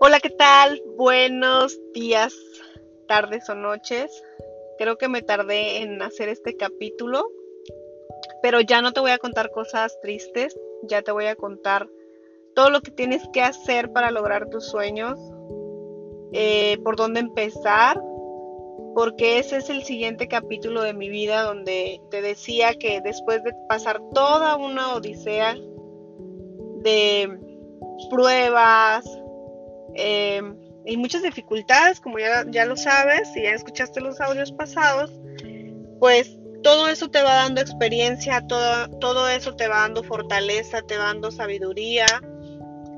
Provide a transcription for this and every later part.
Hola, ¿qué tal? Buenos días, tardes o noches. Creo que me tardé en hacer este capítulo, pero ya no te voy a contar cosas tristes, ya te voy a contar todo lo que tienes que hacer para lograr tus sueños, eh, por dónde empezar, porque ese es el siguiente capítulo de mi vida donde te decía que después de pasar toda una odisea de pruebas, eh, y muchas dificultades, como ya, ya lo sabes, si ya escuchaste los audios pasados, pues todo eso te va dando experiencia, todo, todo eso te va dando fortaleza, te va dando sabiduría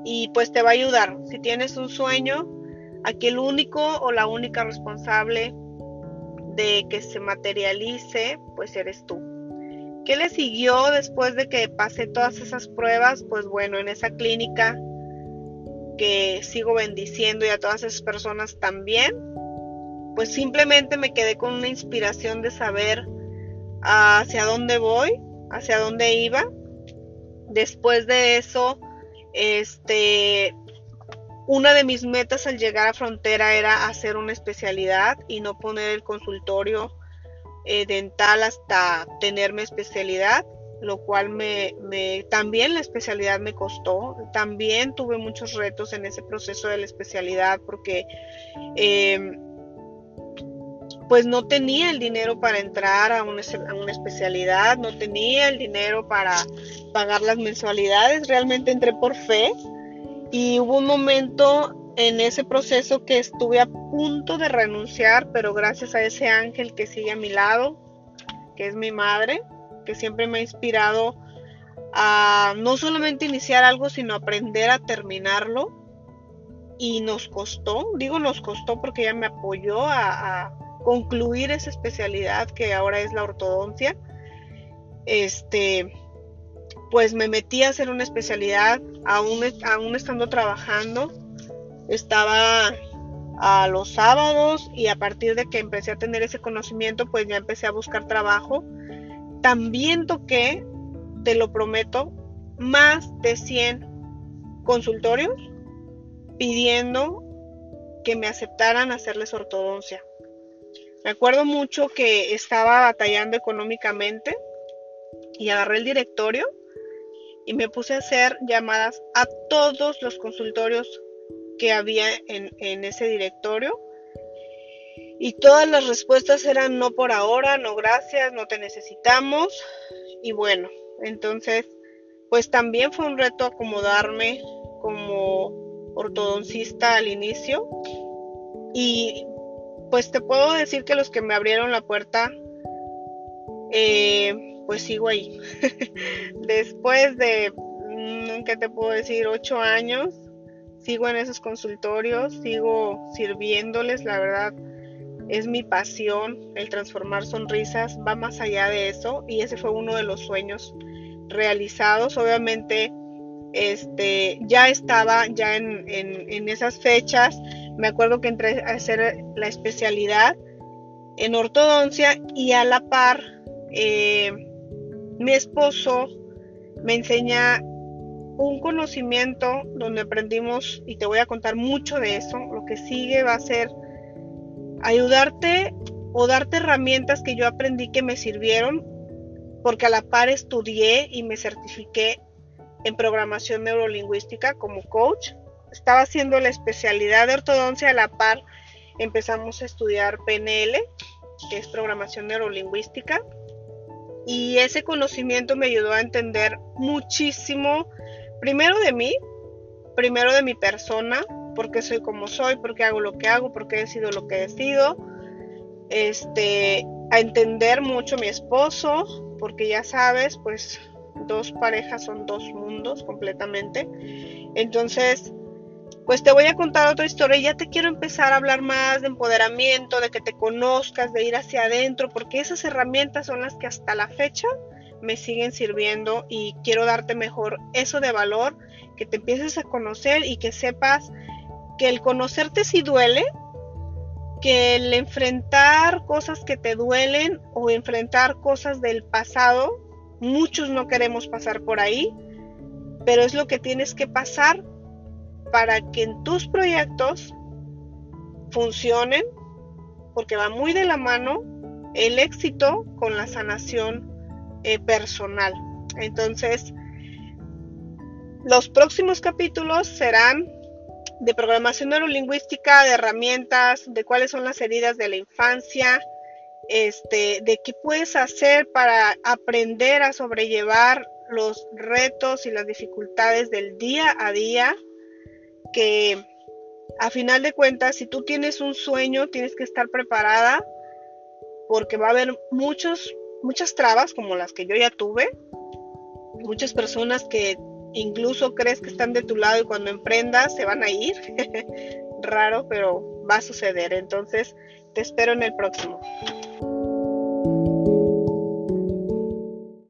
y pues te va a ayudar. Si tienes un sueño, aquí el único o la única responsable de que se materialice, pues eres tú. ¿Qué le siguió después de que pasé todas esas pruebas? Pues bueno, en esa clínica que sigo bendiciendo y a todas esas personas también, pues simplemente me quedé con una inspiración de saber hacia dónde voy, hacia dónde iba. Después de eso, este, una de mis metas al llegar a frontera era hacer una especialidad y no poner el consultorio eh, dental hasta tener mi especialidad lo cual me, también la especialidad me costó. También tuve muchos retos en ese proceso de la especialidad porque em, pues no tenía el dinero para entrar a una, especialidad, no tenía el dinero para pagar las mensualidades, realmente entré por fe y hubo un momento en ese proceso que estuve a punto de renunciar, pero gracias a ese ángel que sigue a mi lado, que es mi madre, que siempre me ha inspirado a no solamente iniciar algo, sino aprender a terminarlo. Y nos costó, digo nos costó porque ella me apoyó a, concluir esa especialidad que ahora es la ortodoncia. Este, pues me metí a hacer una especialidad, aún, aún estando trabajando. Estaba a los sábados y a partir de que empecé a tener ese conocimiento, pues ya empecé a buscar trabajo también toqué, te lo prometo, más de 100 consultorios pidiendo que me aceptaran hacerles ortodoncia. Me acuerdo mucho que estaba batallando económicamente y agarré el directorio y me puse a hacer llamadas a todos los consultorios que había en, en ese directorio y todas las respuestas eran no por ahora, no gracias, no te necesitamos. Y bueno, entonces, pues también fue un reto acomodarme como ortodoncista al inicio. Y pues te puedo decir que los que me abrieron la puerta, eh, pues sigo ahí. Después de, mm, ¿qué te puedo decir? Ocho años, sigo en esos consultorios, sigo sirviéndoles, la verdad es mi pasión, el transformar sonrisas, va más allá de eso y ese fue uno de los sueños realizados. Obviamente, este, ya estaba ya en, esas fechas, me acuerdo que entré a hacer la especialidad en ortodoncia y a la par eh, mi esposo me enseña un conocimiento donde aprendimos y te voy a contar mucho de eso. Lo que sigue va a ser ayudarte o darte herramientas que yo aprendí que me sirvieron, porque a la par estudié y me certifiqué en programación neurolingüística como coach. Estaba haciendo la especialidad de ortodoncia a la par. Empezamos a estudiar PNL, que es programación neurolingüística. Y ese conocimiento me ayudó a entender muchísimo, primero de mí, primero de mi persona, por qué soy como soy, por qué hago lo que hago, por qué he sido lo que he sido. Este, a entender mucho mi esposo, porque ya sabes, pues dos parejas son dos mundos completamente. Entonces, pues te voy a contar otra historia y ya te quiero empezar a hablar más de empoderamiento, de que te conozcas, de ir hacia adentro, porque esas herramientas son las que hasta la fecha me siguen sirviendo y quiero darte mejor eso de valor, que te empieces a conocer y que sepas que el conocerte sí duele, que el enfrentar cosas que te duelen o enfrentar cosas del pasado, muchos no queremos pasar por ahí, pero es lo que tienes que pasar para que en tus proyectos funcionen, porque va muy de la mano el éxito con la sanación eh, personal. Entonces, los próximos capítulos serán de programación neurolingüística, de herramientas, de cuáles son las heridas de la infancia, este, de qué puedes hacer para aprender a sobrellevar los retos y las dificultades del día a día, que a final de cuentas, si tú tienes un sueño, tienes que estar preparada porque va a haber muchos, muchas trabas como las que yo ya tuve, muchas personas que incluso crees que están de tu lado y cuando emprendas se van a ir. Raro, pero va a suceder. Entonces, te espero en el próximo.